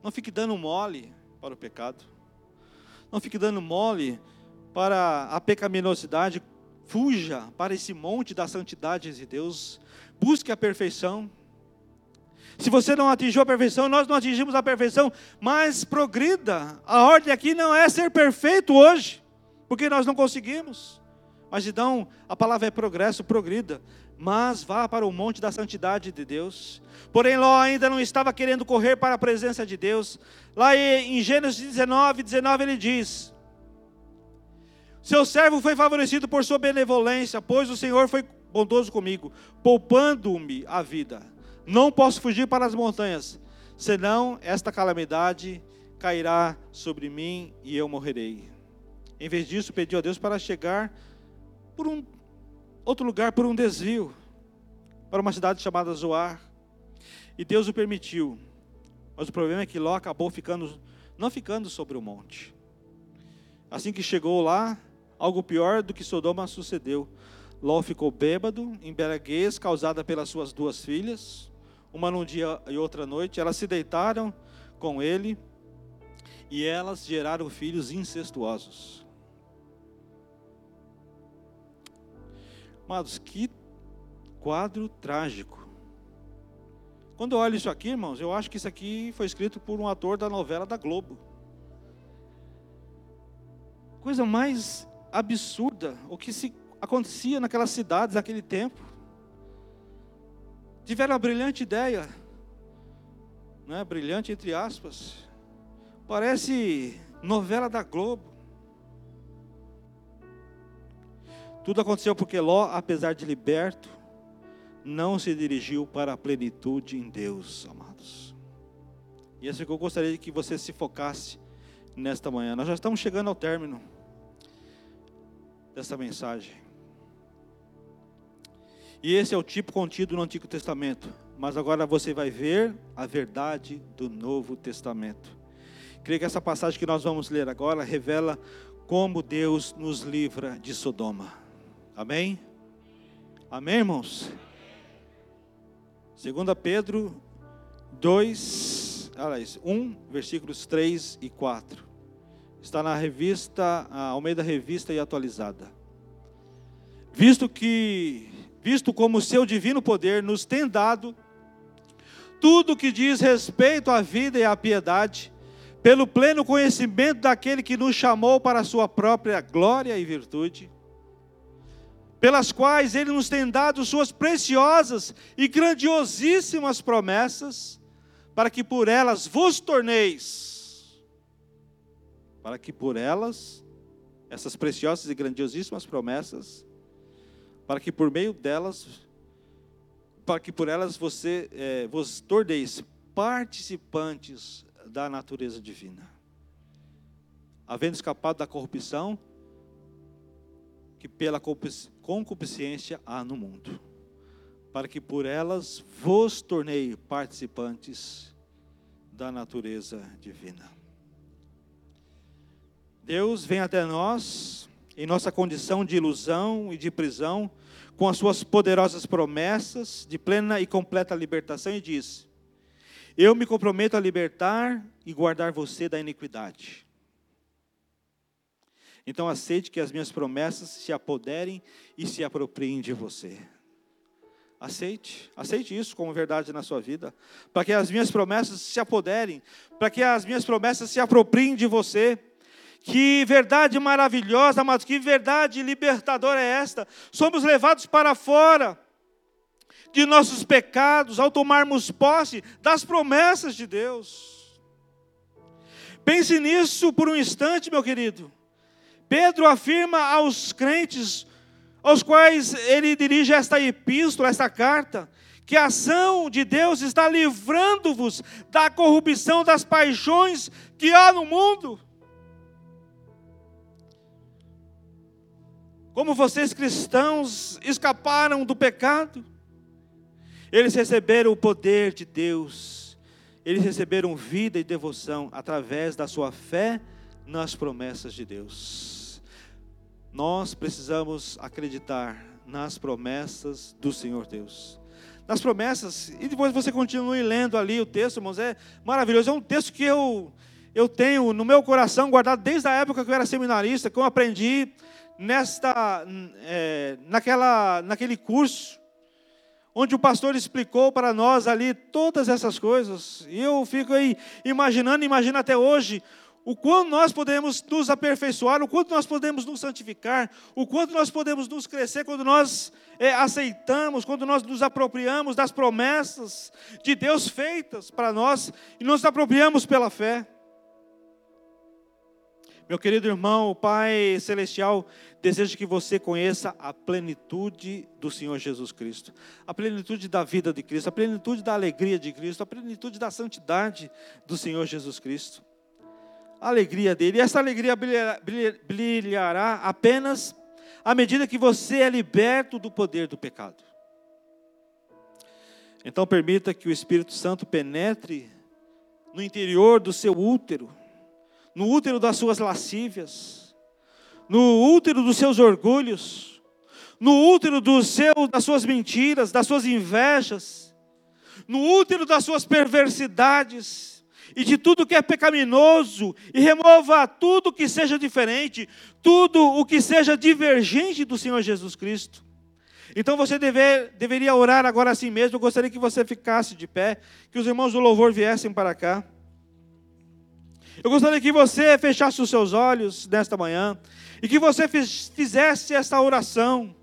[SPEAKER 1] Não fique dando mole para o pecado. Não fique dando mole para a pecaminosidade. Fuja para esse monte da santidade de Deus. Busque a perfeição. Se você não atingiu a perfeição, nós não atingimos a perfeição, mas progrida. A ordem aqui não é ser perfeito hoje, porque nós não conseguimos. Mas então a palavra é progresso, progrida mas vá para o monte da santidade de Deus. Porém, Ló ainda não estava querendo correr para a presença de Deus. Lá em Gênesis 19, 19 ele diz: Seu servo foi favorecido por sua benevolência, pois o Senhor foi bondoso comigo, poupando-me a vida. Não posso fugir para as montanhas, senão esta calamidade cairá sobre mim e eu morrerei. Em vez disso, pediu a Deus para chegar por um outro lugar por um desvio, para uma cidade chamada Zoar. E Deus o permitiu. Mas o problema é que Ló acabou ficando, não ficando sobre o monte. Assim que chegou lá, algo pior do que Sodoma sucedeu. Ló ficou bêbado, embriaguez causada pelas suas duas filhas, uma num dia e outra noite. Elas se deitaram com ele e elas geraram filhos incestuosos. Amados, que quadro trágico. Quando eu olho isso aqui, irmãos, eu acho que isso aqui foi escrito por um ator da novela da Globo. Coisa mais absurda o que se acontecia naquelas cidades naquele tempo. Tiveram a brilhante ideia, né? brilhante entre aspas, parece novela da Globo. Tudo aconteceu porque Ló, apesar de liberto, não se dirigiu para a plenitude em Deus, amados. E é que eu gostaria que você se focasse nesta manhã. Nós já estamos chegando ao término dessa mensagem. E esse é o tipo contido no Antigo Testamento. Mas agora você vai ver a verdade do Novo Testamento. Creio que essa passagem que nós vamos ler agora revela como Deus nos livra de Sodoma. Amém? Amém, irmãos? 2 Pedro 2, aliás, 1, versículos 3 e 4. Está na revista, Almeida Revista e Atualizada. Visto que, visto como seu divino poder nos tem dado tudo que diz respeito à vida e à piedade, pelo pleno conhecimento daquele que nos chamou para a sua própria glória e virtude, pelas quais Ele nos tem dado Suas preciosas e grandiosíssimas promessas, para que por elas vos torneis, para que por elas, essas preciosas e grandiosíssimas promessas, para que por meio delas, para que por elas você é, vos torneis participantes da natureza divina, havendo escapado da corrupção que pela concupiscência há no mundo. para que por elas vos tornei participantes da natureza divina. Deus vem até nós em nossa condição de ilusão e de prisão, com as suas poderosas promessas de plena e completa libertação e diz: Eu me comprometo a libertar e guardar você da iniquidade. Então aceite que as minhas promessas se apoderem e se apropriem de você. Aceite, aceite isso como verdade na sua vida, para que as minhas promessas se apoderem, para que as minhas promessas se apropriem de você. Que verdade maravilhosa, amados, que verdade libertadora é esta? Somos levados para fora de nossos pecados ao tomarmos posse das promessas de Deus. Pense nisso por um instante, meu querido. Pedro afirma aos crentes aos quais ele dirige esta epístola, esta carta, que a ação de Deus está livrando-vos da corrupção das paixões que há no mundo. Como vocês cristãos escaparam do pecado, eles receberam o poder de Deus, eles receberam vida e devoção através da sua fé nas promessas de Deus. Nós precisamos acreditar nas promessas do Senhor Deus. Nas promessas, e depois você continue lendo ali o texto, irmãos, é maravilhoso. É um texto que eu, eu tenho no meu coração guardado desde a época que eu era seminarista, que eu aprendi nesta, é, naquela, naquele curso, onde o pastor explicou para nós ali todas essas coisas. E eu fico aí imaginando, imagino até hoje, o quanto nós podemos nos aperfeiçoar, o quanto nós podemos nos santificar, o quanto nós podemos nos crescer quando nós é, aceitamos, quando nós nos apropriamos das promessas de Deus feitas para nós e nos apropriamos pela fé. Meu querido irmão, o Pai Celestial deseja que você conheça a plenitude do Senhor Jesus Cristo, a plenitude da vida de Cristo, a plenitude da alegria de Cristo, a plenitude da santidade do Senhor Jesus Cristo. A alegria dele, e essa alegria brilhará, apenas à medida que você é liberto do poder do pecado. Então, permita que o Espírito Santo penetre no interior do seu útero no útero das suas lascívias, no útero dos seus orgulhos, no útero do seu, das suas mentiras, das suas invejas, no útero das suas perversidades e de tudo que é pecaminoso, e remova tudo que seja diferente, tudo o que seja divergente do Senhor Jesus Cristo. Então você deve, deveria orar agora assim mesmo. Eu gostaria que você ficasse de pé, que os irmãos do louvor viessem para cá. Eu gostaria que você fechasse os seus olhos nesta manhã e que você fizesse essa oração.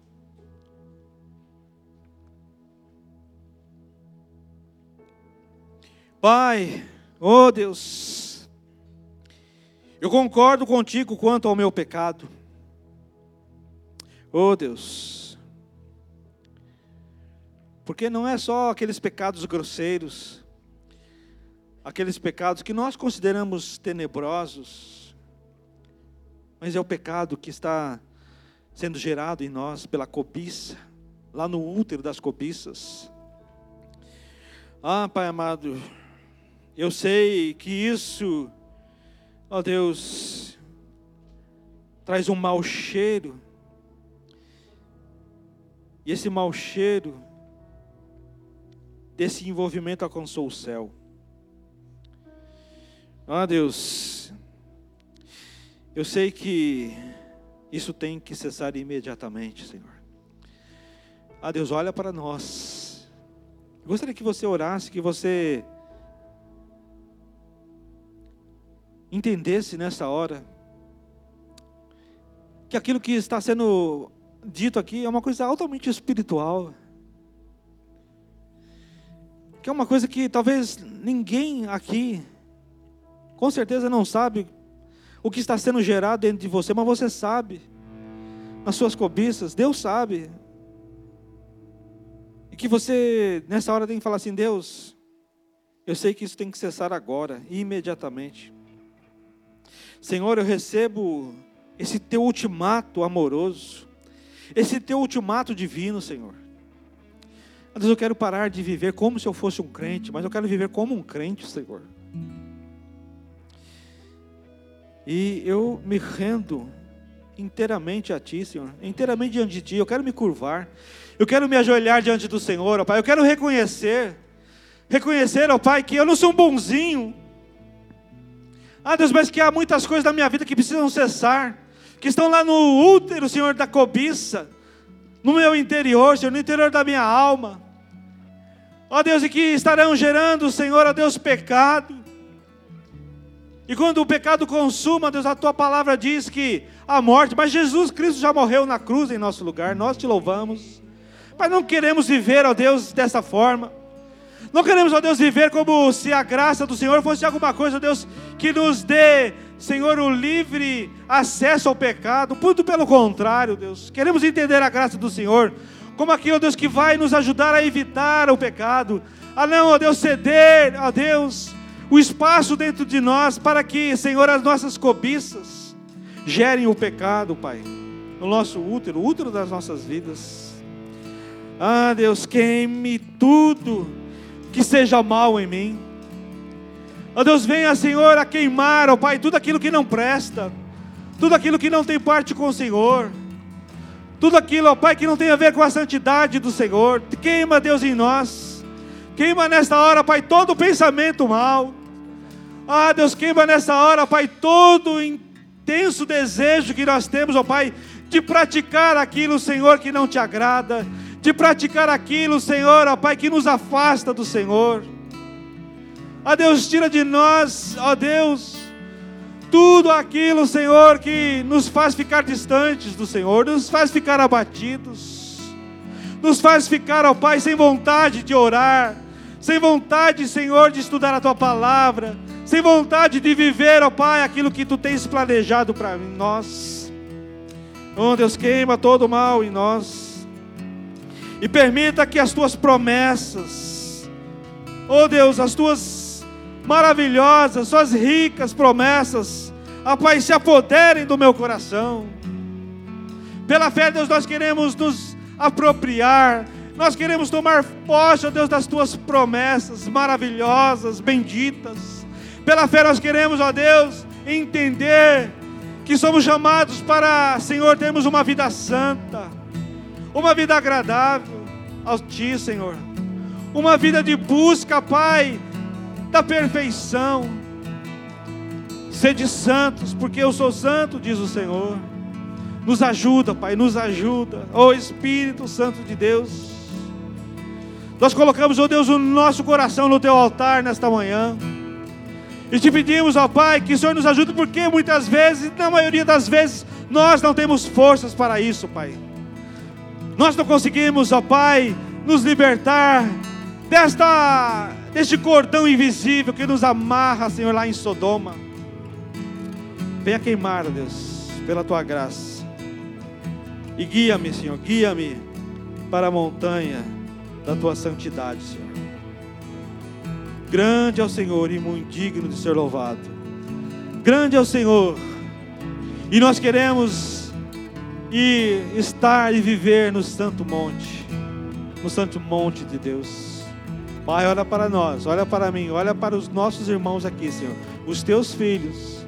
[SPEAKER 1] Pai, oh Deus, eu concordo contigo quanto ao meu pecado. Oh Deus, porque não é só aqueles pecados grosseiros, aqueles pecados que nós consideramos tenebrosos, mas é o pecado que está sendo gerado em nós pela cobiça, lá no útero das cobiças. Ah, Pai amado, eu sei que isso, ó Deus, traz um mau cheiro, e esse mau cheiro desse envolvimento alcançou o céu. Ah, Deus, eu sei que isso tem que cessar imediatamente, Senhor. Ah, Deus, olha para nós. Eu gostaria que você orasse, que você entendesse nessa hora que aquilo que está sendo dito aqui é uma coisa altamente espiritual. Que é uma coisa que talvez ninguém aqui com certeza não sabe o que está sendo gerado dentro de você, mas você sabe. Nas suas cobiças, Deus sabe. E que você, nessa hora, tem que falar assim: Deus, eu sei que isso tem que cessar agora, imediatamente. Senhor, eu recebo esse teu ultimato amoroso, esse teu ultimato divino, Senhor. Deus, eu quero parar de viver como se eu fosse um crente, mas eu quero viver como um crente, Senhor. E eu me rendo inteiramente a Ti, Senhor, inteiramente diante de Ti. Eu quero me curvar, eu quero me ajoelhar diante do Senhor, ó Pai. Eu quero reconhecer, reconhecer, ó Pai, que eu não sou um bonzinho. Ah, Deus, mas que há muitas coisas na minha vida que precisam cessar, que estão lá no útero, Senhor, da cobiça, no meu interior, Senhor, no interior da minha alma. Ó Deus, e que estarão gerando, Senhor, ó Deus, pecado. E quando o pecado consuma, Deus, a tua palavra diz que a morte, mas Jesus Cristo já morreu na cruz em nosso lugar, nós te louvamos. Mas não queremos viver, ó Deus, dessa forma. Não queremos, ó Deus, viver como se a graça do Senhor fosse alguma coisa, ó Deus, que nos dê, Senhor, o livre acesso ao pecado. Muito pelo contrário, Deus. Queremos entender a graça do Senhor como aquilo, ó Deus, que vai nos ajudar a evitar o pecado. A não, ó Deus, ceder, ó Deus, o espaço dentro de nós para que, Senhor, as nossas cobiças gerem o pecado, Pai, no nosso útero, o útero das nossas vidas. Ah, Deus, queime tudo que seja mal em mim. Ó oh, Deus, venha, Senhor, a queimar, ó oh, Pai, tudo aquilo que não presta, tudo aquilo que não tem parte com o Senhor, tudo aquilo, ó oh, Pai, que não tem a ver com a santidade do Senhor. Queima, Deus, em nós. Queima nesta hora, Pai, todo pensamento mal. Ah, Deus, queima nessa hora, Pai, todo intenso desejo que nós temos, ó Pai, de praticar aquilo, Senhor, que não te agrada, de praticar aquilo, Senhor, ó Pai, que nos afasta do Senhor. Ó Deus, tira de nós, ó Deus, tudo aquilo, Senhor, que nos faz ficar distantes do Senhor, nos faz ficar abatidos, nos faz ficar, ó Pai, sem vontade de orar, sem vontade, Senhor, de estudar a tua palavra, sem vontade de viver, ó Pai, aquilo que tu tens planejado para nós. Oh Deus, queima todo o mal em nós. E permita que as tuas promessas, oh Deus, as tuas maravilhosas, suas ricas promessas, ó Pai, se apoderem do meu coração. Pela fé, Deus, nós queremos nos apropriar, nós queremos tomar posse, ó Deus, das tuas promessas maravilhosas, benditas. Pela fé nós queremos, ó Deus, entender que somos chamados para, Senhor, termos uma vida santa, uma vida agradável ao Ti, Senhor, uma vida de busca, Pai, da perfeição. Sede santos, porque eu sou santo, diz o Senhor. Nos ajuda, Pai, nos ajuda, ó oh, Espírito Santo de Deus. Nós colocamos, ó oh Deus, o nosso coração no Teu altar nesta manhã. E te pedimos, ó Pai, que o Senhor nos ajude, porque muitas vezes, na maioria das vezes, nós não temos forças para isso, Pai. Nós não conseguimos, ó Pai, nos libertar desta, deste cordão invisível que nos amarra, Senhor, lá em Sodoma. Venha queimar, Deus, pela tua graça. E guia-me, Senhor, guia-me para a montanha da tua santidade, Senhor. Grande é o Senhor e muito digno de ser louvado. Grande é o Senhor. E nós queremos ir, estar e viver no santo monte, no santo monte de Deus. Pai, olha para nós, olha para mim, olha para os nossos irmãos aqui, Senhor, os teus filhos,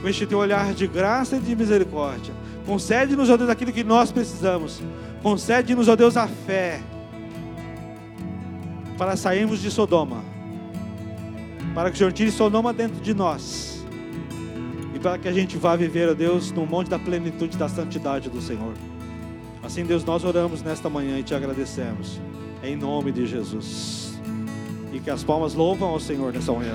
[SPEAKER 1] com este teu olhar de graça e de misericórdia. Concede-nos, ó Deus, aquilo que nós precisamos. Concede-nos, ó Deus, a fé para sairmos de Sodoma para que o Senhor tire Sodoma dentro de nós. Para que a gente vá viver, ó Deus, no monte da plenitude da santidade do Senhor. Assim, Deus, nós oramos nesta manhã e te agradecemos. Em nome de Jesus. E que as palmas louvam ao Senhor nessa manhã.